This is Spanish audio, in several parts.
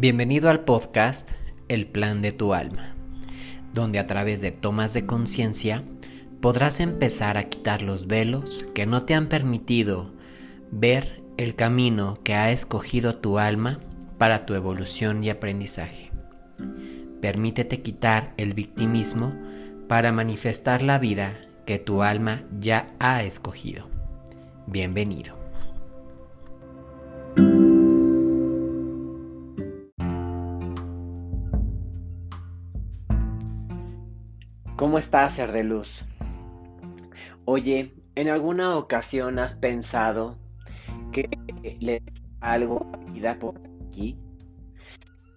Bienvenido al podcast El Plan de tu Alma, donde a través de tomas de conciencia podrás empezar a quitar los velos que no te han permitido ver el camino que ha escogido tu alma para tu evolución y aprendizaje. Permítete quitar el victimismo para manifestar la vida que tu alma ya ha escogido. Bienvenido. ¿Cómo estás, ser de? Oye, ¿en alguna ocasión has pensado que le algo a la vida por aquí?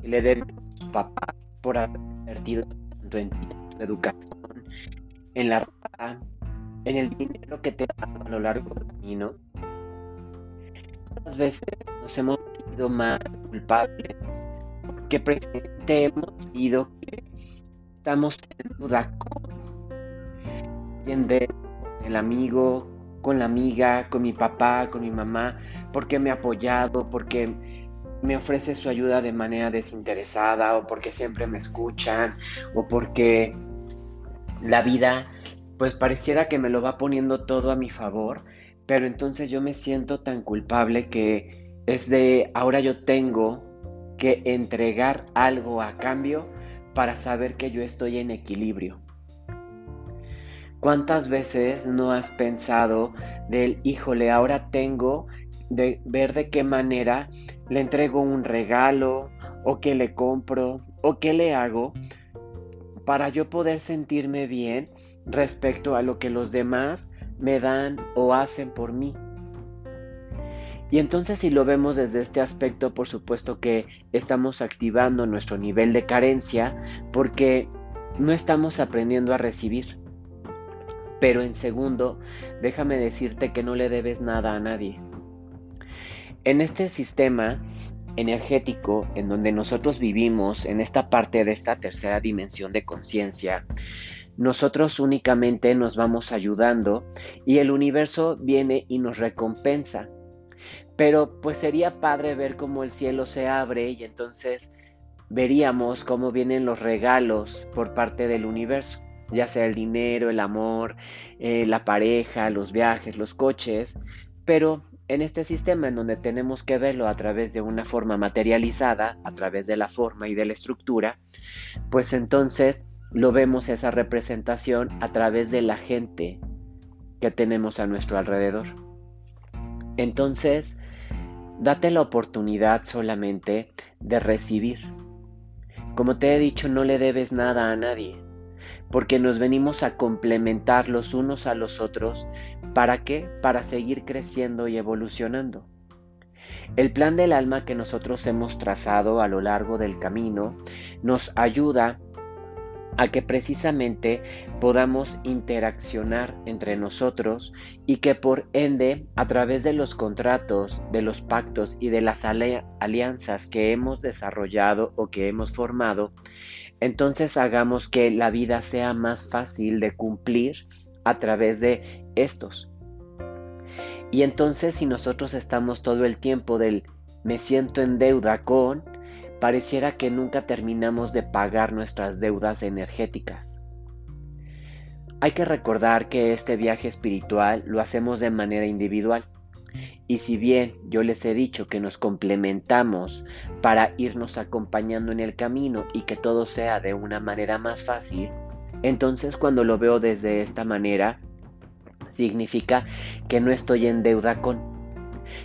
Le debes a tus papás por haber invertido tanto en tu educación, en la ropa, en el dinero que te ha dado a lo largo del camino. ¿Cuántas veces nos hemos sentido más culpables porque precisamente hemos sentido que estamos en duda con el amigo, con la amiga, con mi papá, con mi mamá, porque me ha apoyado, porque me ofrece su ayuda de manera desinteresada o porque siempre me escuchan o porque la vida pues pareciera que me lo va poniendo todo a mi favor, pero entonces yo me siento tan culpable que es de ahora yo tengo que entregar algo a cambio para saber que yo estoy en equilibrio. ¿Cuántas veces no has pensado del, híjole, ahora tengo de ver de qué manera le entrego un regalo o qué le compro o qué le hago para yo poder sentirme bien respecto a lo que los demás me dan o hacen por mí? Y entonces si lo vemos desde este aspecto, por supuesto que estamos activando nuestro nivel de carencia porque no estamos aprendiendo a recibir. Pero en segundo, déjame decirte que no le debes nada a nadie. En este sistema energético en donde nosotros vivimos, en esta parte de esta tercera dimensión de conciencia, nosotros únicamente nos vamos ayudando y el universo viene y nos recompensa pero pues sería padre ver cómo el cielo se abre y entonces veríamos cómo vienen los regalos por parte del universo, ya sea el dinero, el amor, eh, la pareja, los viajes, los coches, pero en este sistema en donde tenemos que verlo a través de una forma materializada, a través de la forma y de la estructura, pues entonces lo vemos esa representación a través de la gente que tenemos a nuestro alrededor. Entonces, Date la oportunidad solamente de recibir. Como te he dicho, no le debes nada a nadie, porque nos venimos a complementar los unos a los otros. ¿Para qué? Para seguir creciendo y evolucionando. El plan del alma que nosotros hemos trazado a lo largo del camino nos ayuda a que precisamente podamos interaccionar entre nosotros y que por ende, a través de los contratos, de los pactos y de las alianzas que hemos desarrollado o que hemos formado, entonces hagamos que la vida sea más fácil de cumplir a través de estos. Y entonces si nosotros estamos todo el tiempo del me siento en deuda con, pareciera que nunca terminamos de pagar nuestras deudas energéticas. Hay que recordar que este viaje espiritual lo hacemos de manera individual. Y si bien yo les he dicho que nos complementamos para irnos acompañando en el camino y que todo sea de una manera más fácil, entonces cuando lo veo desde esta manera, significa que no estoy en deuda con.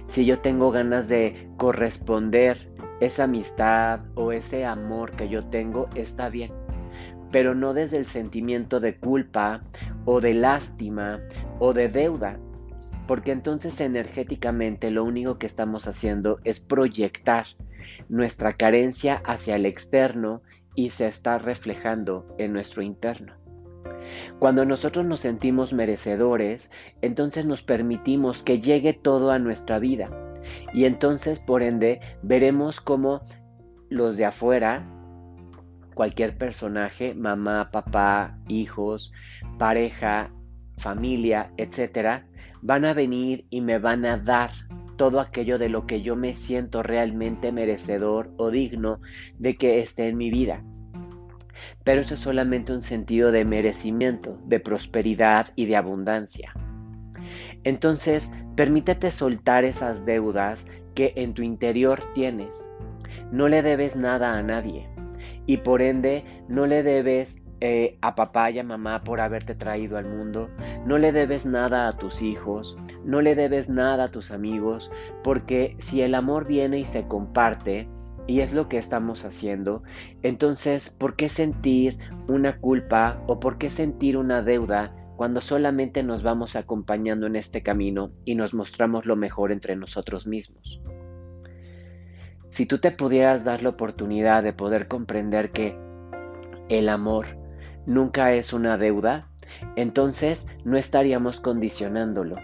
Si yo tengo ganas de corresponder esa amistad o ese amor que yo tengo está bien, pero no desde el sentimiento de culpa o de lástima o de deuda, porque entonces energéticamente lo único que estamos haciendo es proyectar nuestra carencia hacia el externo y se está reflejando en nuestro interno. Cuando nosotros nos sentimos merecedores, entonces nos permitimos que llegue todo a nuestra vida y entonces, por ende, veremos cómo los de afuera, cualquier personaje, mamá, papá, hijos, pareja, familia, etcétera, van a venir y me van a dar todo aquello de lo que yo me siento realmente merecedor o digno de que esté en mi vida. Pero eso es solamente un sentido de merecimiento, de prosperidad y de abundancia. Entonces, permítete soltar esas deudas que en tu interior tienes. No le debes nada a nadie. Y por ende no le debes eh, a papá y a mamá por haberte traído al mundo, no le debes nada a tus hijos, no le debes nada a tus amigos, porque si el amor viene y se comparte, y es lo que estamos haciendo, entonces, ¿por qué sentir una culpa o por qué sentir una deuda cuando solamente nos vamos acompañando en este camino y nos mostramos lo mejor entre nosotros mismos? Si tú te pudieras dar la oportunidad de poder comprender que el amor nunca es una deuda, entonces no estaríamos condicionándolo.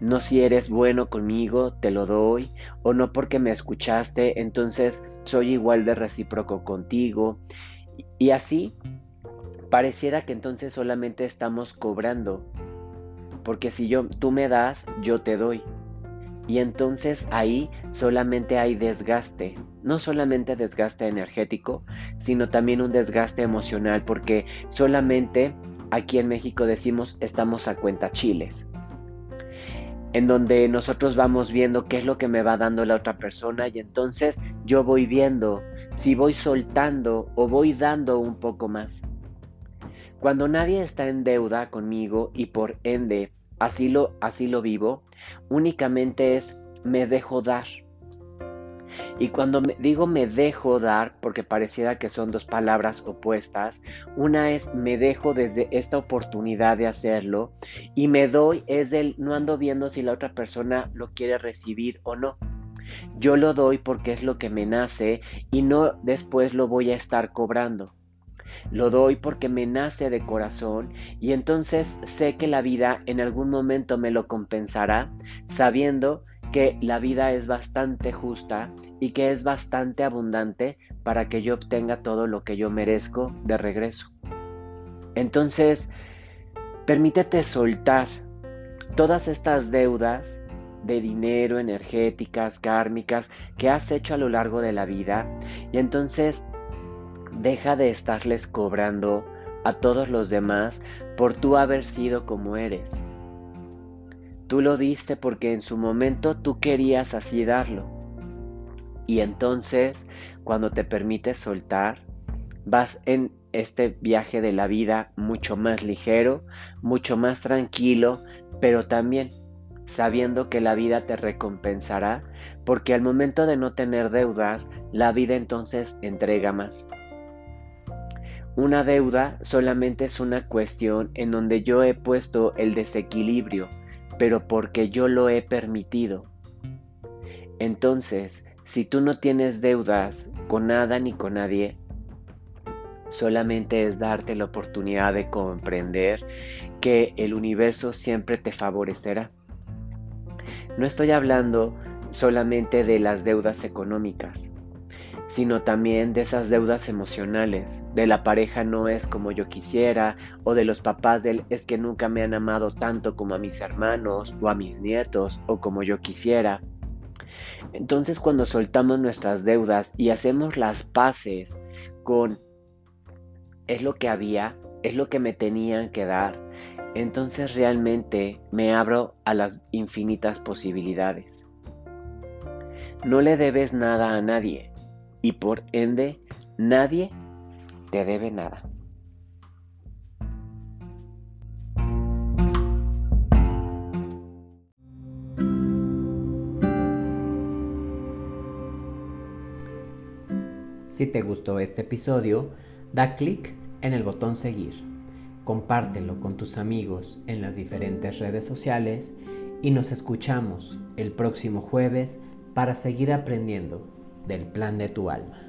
No si eres bueno conmigo, te lo doy, o no porque me escuchaste, entonces soy igual de recíproco contigo. Y así pareciera que entonces solamente estamos cobrando, porque si yo tú me das, yo te doy. Y entonces ahí solamente hay desgaste, no solamente desgaste energético, sino también un desgaste emocional, porque solamente aquí en México decimos estamos a cuenta chiles, en donde nosotros vamos viendo qué es lo que me va dando la otra persona y entonces yo voy viendo si voy soltando o voy dando un poco más. Cuando nadie está en deuda conmigo y por ende así lo, así lo vivo, únicamente es me dejo dar. Y cuando me, digo me dejo dar, porque pareciera que son dos palabras opuestas, una es me dejo desde esta oportunidad de hacerlo y me doy es del no ando viendo si la otra persona lo quiere recibir o no. Yo lo doy porque es lo que me nace y no después lo voy a estar cobrando. Lo doy porque me nace de corazón y entonces sé que la vida en algún momento me lo compensará, sabiendo que la vida es bastante justa y que es bastante abundante para que yo obtenga todo lo que yo merezco de regreso. Entonces, permítete soltar todas estas deudas de dinero, energéticas, kármicas que has hecho a lo largo de la vida y entonces Deja de estarles cobrando a todos los demás por tú haber sido como eres. Tú lo diste porque en su momento tú querías así darlo. Y entonces, cuando te permites soltar, vas en este viaje de la vida mucho más ligero, mucho más tranquilo, pero también sabiendo que la vida te recompensará, porque al momento de no tener deudas, la vida entonces entrega más. Una deuda solamente es una cuestión en donde yo he puesto el desequilibrio, pero porque yo lo he permitido. Entonces, si tú no tienes deudas con nada ni con nadie, solamente es darte la oportunidad de comprender que el universo siempre te favorecerá. No estoy hablando solamente de las deudas económicas sino también de esas deudas emocionales, de la pareja no es como yo quisiera, o de los papás del es que nunca me han amado tanto como a mis hermanos o a mis nietos o como yo quisiera. Entonces cuando soltamos nuestras deudas y hacemos las paces con es lo que había, es lo que me tenían que dar, entonces realmente me abro a las infinitas posibilidades. No le debes nada a nadie y por ende nadie te debe nada. Si te gustó este episodio, da clic en el botón seguir, compártelo con tus amigos en las diferentes redes sociales y nos escuchamos el próximo jueves para seguir aprendiendo del plan de tu alma.